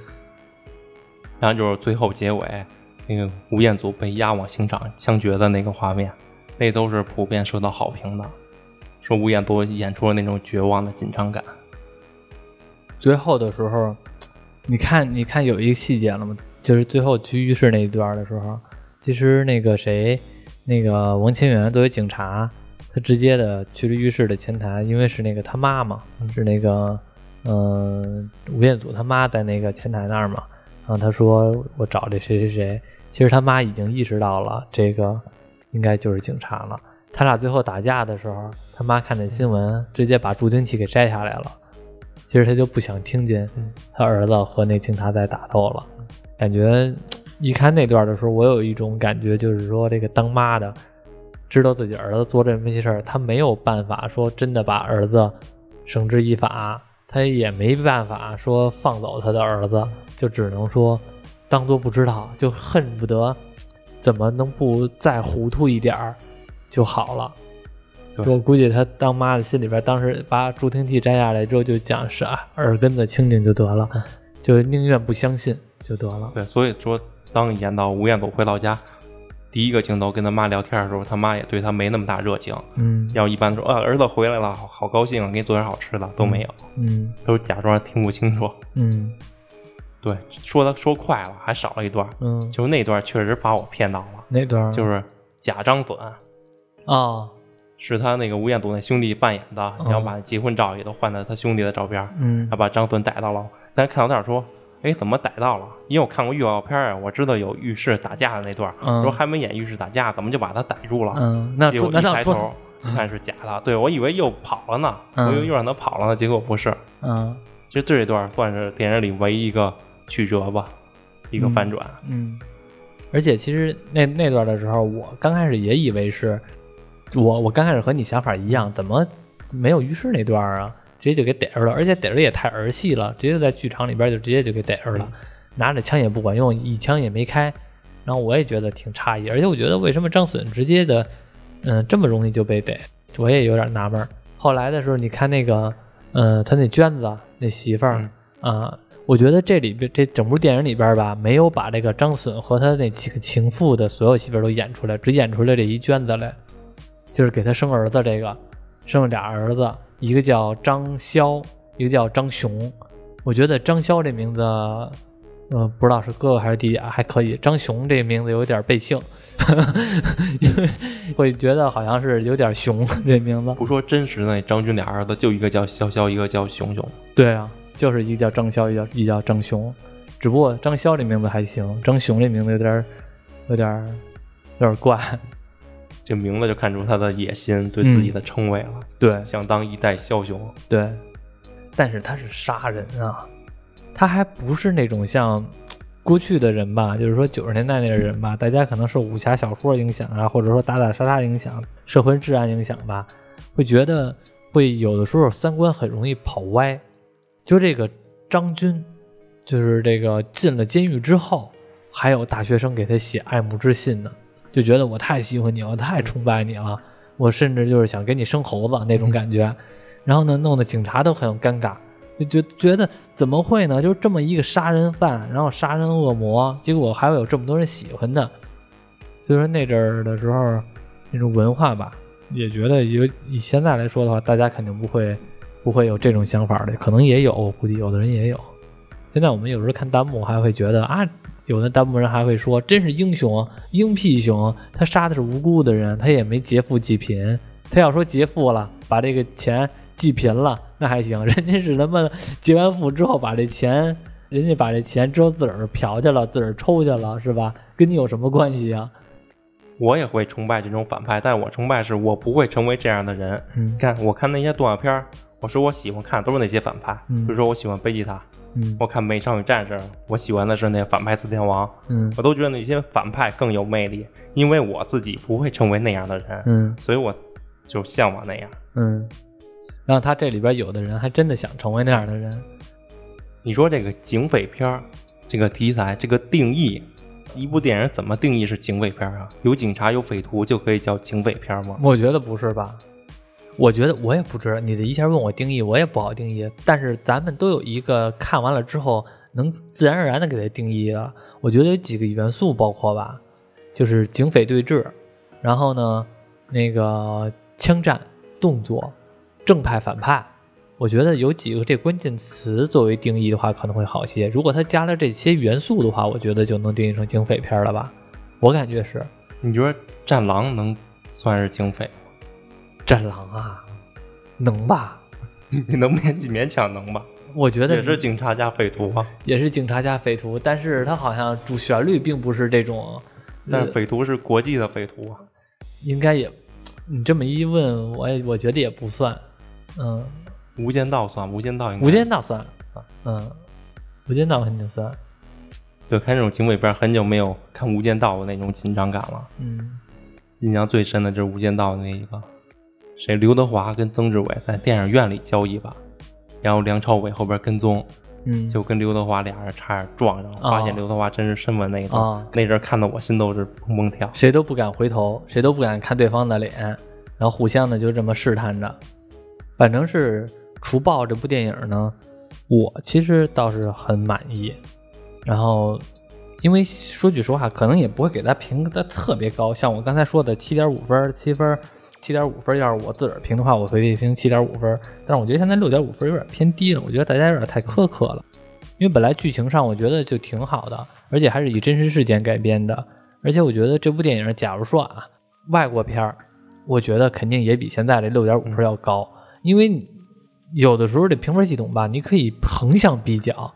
然后就是最后结尾，那个吴彦祖被押往刑场枪决的那个画面，那都是普遍受到好评的，说吴彦祖演出了那种绝望的紧张感。最后的时候，你看，你看有一个细节了吗？就是最后去浴室那一段的时候，其实那个谁，那个王千源作为警察，他直接的去了浴室的前台，因为是那个他妈嘛，是那个嗯、吴彦祖他妈在那个前台那儿嘛，然后他说我找这谁谁谁，其实他妈已经意识到了这个应该就是警察了。他俩最后打架的时候，他妈看见新闻，直接把助听器给摘下来了。其实他就不想听见他儿子和那警察在打斗了，感觉 (tsk) 一看那段的时候，我有一种感觉，就是说这个当妈的知道自己儿子做这么些事儿，他没有办法说真的把儿子绳之以法，他也没办法说放走他的儿子，就只能说当做不知道，就恨不得怎么能不再糊涂一点儿就好了。我估计他当妈的心里边，当时把助听器摘下来之后，就讲是啊，耳根子清净就得了，就宁愿不相信就得了。对，所以说当演到吴彦祖回到家，第一个镜头跟他妈聊天的时候，他妈也对他没那么大热情。嗯要一般说啊，儿子回来了，好好高兴，给你做点好吃的，都没有，嗯都假装听不清楚。嗯 (laughs) 对，说他说快了，还少了一段，嗯，就那段确实把我骗到了，那段就是假张隼啊，是他那个吴彦祖那兄弟扮演的，然后把结婚照也都换在他兄弟的照片，嗯他把张隼逮到了，但是看到那儿说。哎，怎么逮到了？因为我看过预告片啊，我知道有浴室打架的那段，嗯说还没演浴室打架，怎么就把他逮住了？嗯，那结果一抬头一看是假的，对我以为又跑了呢，嗯我以为又让他跑了呢，结果不是。嗯其实这一段算是电影里唯一一个曲折吧，一个反转。嗯，而且其实那那段的时候，我刚开始也以为是我我刚开始和你想法一样，怎么没有浴室那段啊？直接就给逮着了，而且逮着也太儿戏了，直接在剧场里边就直接就给逮着了，拿着枪也不管用，一枪也没开。然后我也觉得挺诧异，而且我觉得为什么张隼直接的，嗯、这么容易就被逮，我也有点纳闷。后来的时候，你看那个，嗯、他那娟子那媳妇儿嗯啊、我觉得这里边这整部电影里边吧，没有把这个张隼和他那几个情妇的所有媳妇都演出来，只演出来这一娟子来，就是给他生儿子这个，生了俩儿子，一个叫张潇，一个叫张雄。我觉得张潇这名字，呃，不知道是哥哥还是弟弟啊，还可以。张雄这名字有点背姓，(laughs) 因为会觉得好像是有点熊这名字。不说真实的那张军俩儿子，就一个叫潇潇，一个叫熊熊。对啊，就是一个叫张潇，一个叫一个叫张雄，只不过张潇这名字还行，张雄这名字有点儿有点儿有点儿怪。这名字就看出他的野心，对自己的称谓了，对想当一代枭雄。对，但是他是杀人啊，他还不是那种像过去的人吧，就是说九十年代那个人吧，大家可能受武侠小说影响啊，或者说打打杀杀影响，社会治安影响吧，会觉得会有的时候三观很容易跑歪。就这个张军，就是这个进了监狱之后，还有大学生给他写爱慕之信呢，就觉得我太喜欢你了，我太崇拜你了，我甚至就是想给你生猴子那种感觉。然后呢，弄得警察都很尴尬，就觉觉得怎么会呢？就是这么一个杀人犯，然后杀人恶魔，结果还会有这么多人喜欢他。所以说那阵儿的时候，那种文化吧，也觉得有以现在来说的话，大家肯定不会不会有这种想法的，可能也有，我估计有的人也有。现在我们有时候看弹幕还会觉得啊，有的弹幕人还会说，真是英雄，啊英屁熊，他杀的是无辜的人，他也没劫富济贫。他要说劫富了，把这个钱济贫了，那还行。(laughs) 人家是他妈劫完富之后把这钱，人家把这钱之后自个儿嫖去了，自个儿抽去了，是吧？跟你有什么关系啊？我也会崇拜这种反派，但我崇拜是我不会成为这样的人。嗯看，我看那些动画片，我说我喜欢看都是那些反派，嗯比如说我喜欢贝吉塔，嗯我看《美少女战士》，我喜欢的是那个反派四天王，嗯我都觉得那些反派更有魅力，因为我自己不会成为那样的人，嗯所以我就向往那样。嗯。然后他这里边有的人还真的想成为那样的人，你说这个警匪片儿，这个题材，这个定义，一部电影怎么定义是警匪片啊？有警察有匪徒就可以叫警匪片吗？我觉得不是吧？我觉得我也不知道，你这一下问我定义，我也不好定义。但是咱们都有一个看完了之后能自然而然的给它定义了。我觉得有几个元素包括吧，就是警匪对峙，然后呢，那个枪战、动作、正派反派。我觉得有几个这关键词作为定义的话可能会好些。如果它加了这些元素的话，我觉得就能定义成警匪片了吧？我感觉是。你觉得《战狼》能算是警匪？战狼啊，能吧？(laughs) 你能勉勉强能吧？我觉得也是警察加匪徒啊，也是警察加匪徒，但是他好像主旋律并不是这种。但是匪徒是国际的匪徒啊，应该也，你这么一问，我也我觉得也不算。嗯，无间道算，无间道应该。无间道算，嗯，无间道肯定算。就看这种警匪片，很久没有看无间道的那种紧张感了。嗯，印象最深的就是无间道的那一个，谁刘德华跟曾志伟在电影院里交易吧，然后梁朝伟后边跟踪，嗯，就跟刘德华俩人差点撞上了，哦发现刘德华真是身份那一段，啊那阵儿看得我心都是砰砰跳。谁都不敢回头，谁都不敢看对方的脸，然后互相的就这么试探着。反正是《除暴》这部电影呢，我其实倒是很满意。然后，因为说句实话，可能也不会给他评的特别高，像我刚才说的七点五分、七分、七点五分，要是我自个儿评的话，我会评七点五分。但是我觉得现在六点五分有点偏低了，我觉得大家有点太苛刻了。因为本来剧情上我觉得就挺好的，而且还是以真实事件改编的，而且我觉得这部电影，假如说啊，外国片儿，我觉得肯定也比现在这六点五分要高，因为有的时候这评分系统吧，你可以横向比较，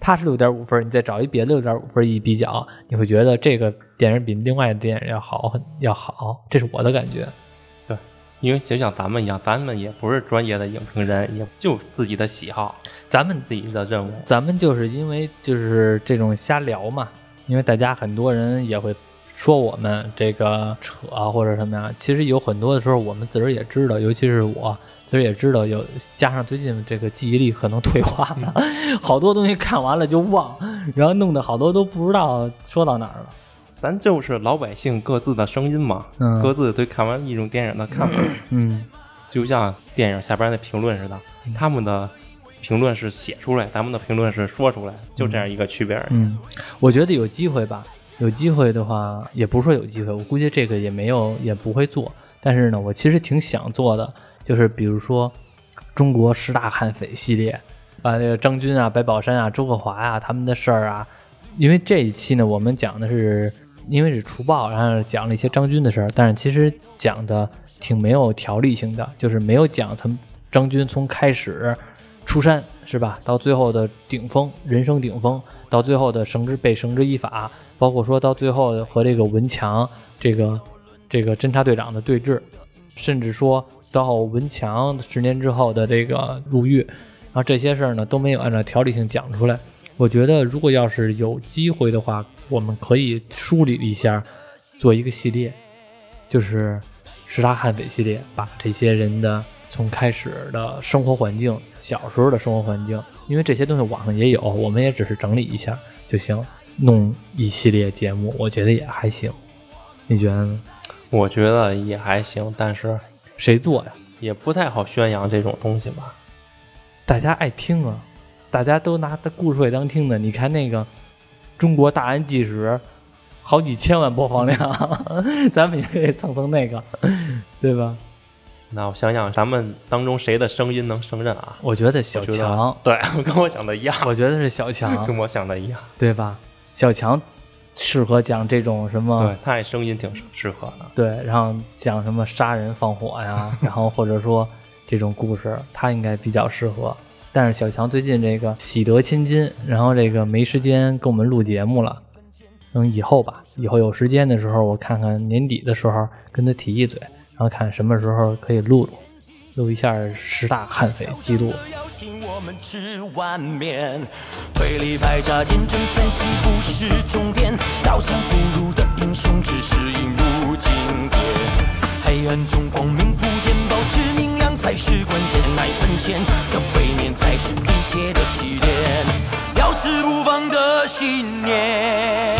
它是六点五分，你再找一别的六点五分一比较，你会觉得这个电影比另外的电影要好很要好，这是我的感觉。因为就像咱们一样，咱们也不是专业的影评人，也就自己的喜好，咱们自己的任务。咱们就是因为就是这种瞎聊嘛，因为大家很多人也会说我们这个扯啊或者什么呀，其实有很多的时候我们自个儿也知道，尤其是我自个儿也知道有，加上最近这个记忆力可能退化了，(laughs) 好多东西看完了就忘，然后弄得好多都不知道说到哪儿了。咱就是老百姓各自的声音嘛，嗯。各自对看完一种电影的看法，嗯。就像电影下边的评论似的，他们的评论是写出来，咱们的评论是说出来，就这样一个区别而已。嗯，我觉得有机会吧，有机会的话，也不是说有机会，我估计这个也没有，也不会做。但是呢，我其实挺想做的，就是比如说中国十大悍匪系列，把那个张军啊、白宝山啊、周克华啊他们的事儿啊，因为这一期呢，我们讲的是因为是除暴，然后讲了一些张军的事儿，但是其实讲的挺没有条理性的，就是没有讲他张军从开始出山是吧，到最后的顶峰，人生顶峰，到最后的绳之被绳之以法，包括说到最后和这个文强这个这个侦察队长的对峙，甚至说到文强十年之后的这个入狱，然后这些事儿呢都没有按照条理性讲出来。我觉得如果要是有机会的话，我们可以梳理一下，做一个系列，就是十大悍匪系列，把这些人的从开始的生活环境、小时候的生活环境，因为这些东西网上也有，我们也只是整理一下就行，弄一系列节目，我觉得也还行。你觉得呢？我觉得也还行，但是谁做呀？也不太好宣扬这种东西吧。大家爱听啊，大家都拿它故事会当听的。你看那个《中国大案纪实》，好几千万播放量，(laughs) 咱们也可以蹭蹭那个，对吧？那我想想，咱们当中谁的声音能胜任啊？我觉得小强，对，跟我想的一样，我觉得是小强 (laughs) 跟，我想的一样。对吧？小强适合讲这种什么对，他也声音挺适合的。对，然后讲什么杀人放火呀，(laughs) 然后或者说这种故事，他应该比较适合。但是小强最近这个喜得千金，然后这个没时间跟我们录节目了。等以后吧，以后有时间的时候，我看看年底的时候跟他提一嘴，然后看什么时候可以录录，录一下十大悍匪记录。邀请我们吃碗面，推理排查、见证分析不是重点，刀枪不入的英雄只是引入经典。黑暗中光明不见，保持明样才是关键，那一分钱的背面才是一切的起点。要死不放的信念，